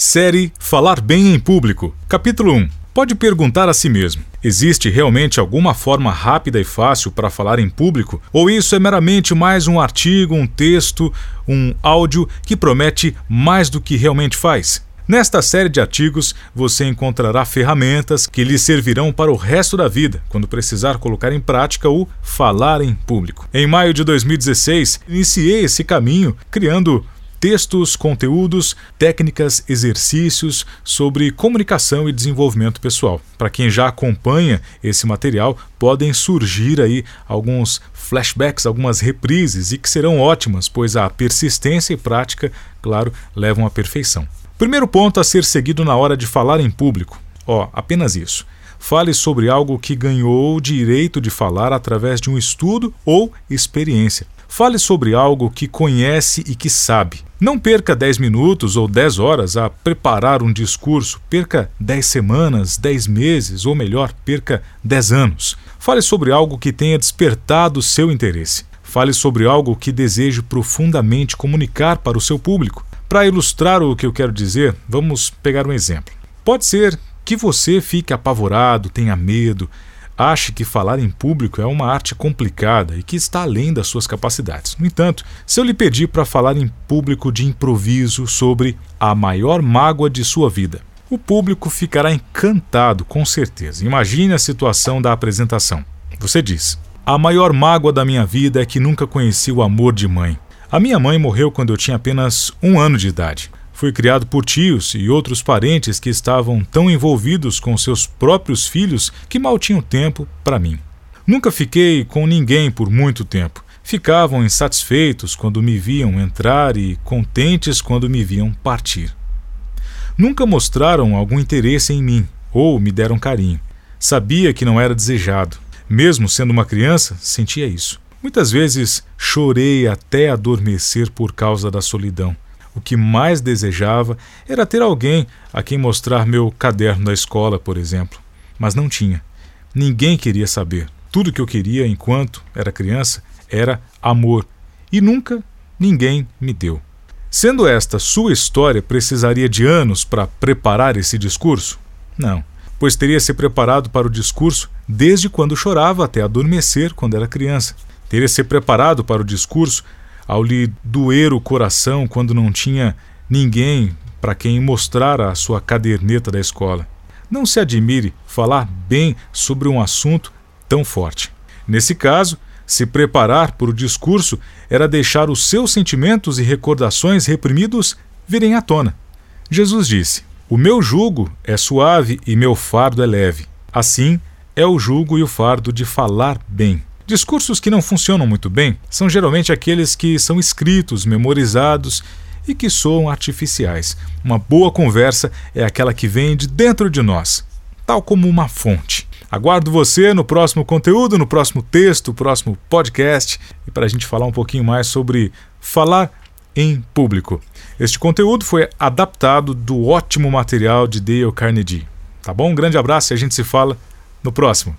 Série Falar Bem em Público. Capítulo 1. Pode perguntar a si mesmo: existe realmente alguma forma rápida e fácil para falar em público? Ou isso é meramente mais um artigo, um texto, um áudio que promete mais do que realmente faz? Nesta série de artigos, você encontrará ferramentas que lhe servirão para o resto da vida, quando precisar colocar em prática o falar em público. Em maio de 2016, iniciei esse caminho criando textos, conteúdos, técnicas, exercícios sobre comunicação e desenvolvimento pessoal. Para quem já acompanha esse material, podem surgir aí alguns flashbacks, algumas reprises e que serão ótimas, pois a persistência e prática, claro, levam à perfeição. Primeiro ponto a ser seguido na hora de falar em público. Ó, oh, apenas isso. Fale sobre algo que ganhou o direito de falar através de um estudo ou experiência. Fale sobre algo que conhece e que sabe. Não perca 10 minutos ou 10 horas a preparar um discurso, perca 10 semanas, 10 meses, ou melhor, perca 10 anos. Fale sobre algo que tenha despertado seu interesse. Fale sobre algo que deseje profundamente comunicar para o seu público. Para ilustrar o que eu quero dizer, vamos pegar um exemplo. Pode ser que você fique apavorado, tenha medo, ache que falar em público é uma arte complicada e que está além das suas capacidades. No entanto, se eu lhe pedir para falar em público de improviso sobre a maior mágoa de sua vida, o público ficará encantado, com certeza. Imagine a situação da apresentação. Você diz: A maior mágoa da minha vida é que nunca conheci o amor de mãe. A minha mãe morreu quando eu tinha apenas um ano de idade. Fui criado por tios e outros parentes que estavam tão envolvidos com seus próprios filhos que mal tinham tempo para mim. Nunca fiquei com ninguém por muito tempo. Ficavam insatisfeitos quando me viam entrar e contentes quando me viam partir. Nunca mostraram algum interesse em mim ou me deram carinho. Sabia que não era desejado. Mesmo sendo uma criança, sentia isso. Muitas vezes chorei até adormecer por causa da solidão. O que mais desejava era ter alguém a quem mostrar meu caderno da escola, por exemplo. Mas não tinha. Ninguém queria saber. Tudo que eu queria enquanto era criança era amor. E nunca ninguém me deu. Sendo esta sua história, precisaria de anos para preparar esse discurso? Não, pois teria se preparado para o discurso desde quando chorava até adormecer quando era criança. Teria se preparado para o discurso ao lhe doer o coração quando não tinha ninguém para quem mostrar a sua caderneta da escola. Não se admire falar bem sobre um assunto tão forte. Nesse caso, se preparar para o discurso era deixar os seus sentimentos e recordações reprimidos virem à tona. Jesus disse: O meu jugo é suave e meu fardo é leve. Assim é o jugo e o fardo de falar bem. Discursos que não funcionam muito bem são geralmente aqueles que são escritos, memorizados e que soam artificiais. Uma boa conversa é aquela que vem de dentro de nós, tal como uma fonte. Aguardo você no próximo conteúdo, no próximo texto, próximo podcast, e para a gente falar um pouquinho mais sobre falar em público. Este conteúdo foi adaptado do ótimo material de Dale Carnegie. Tá bom? Um grande abraço e a gente se fala no próximo.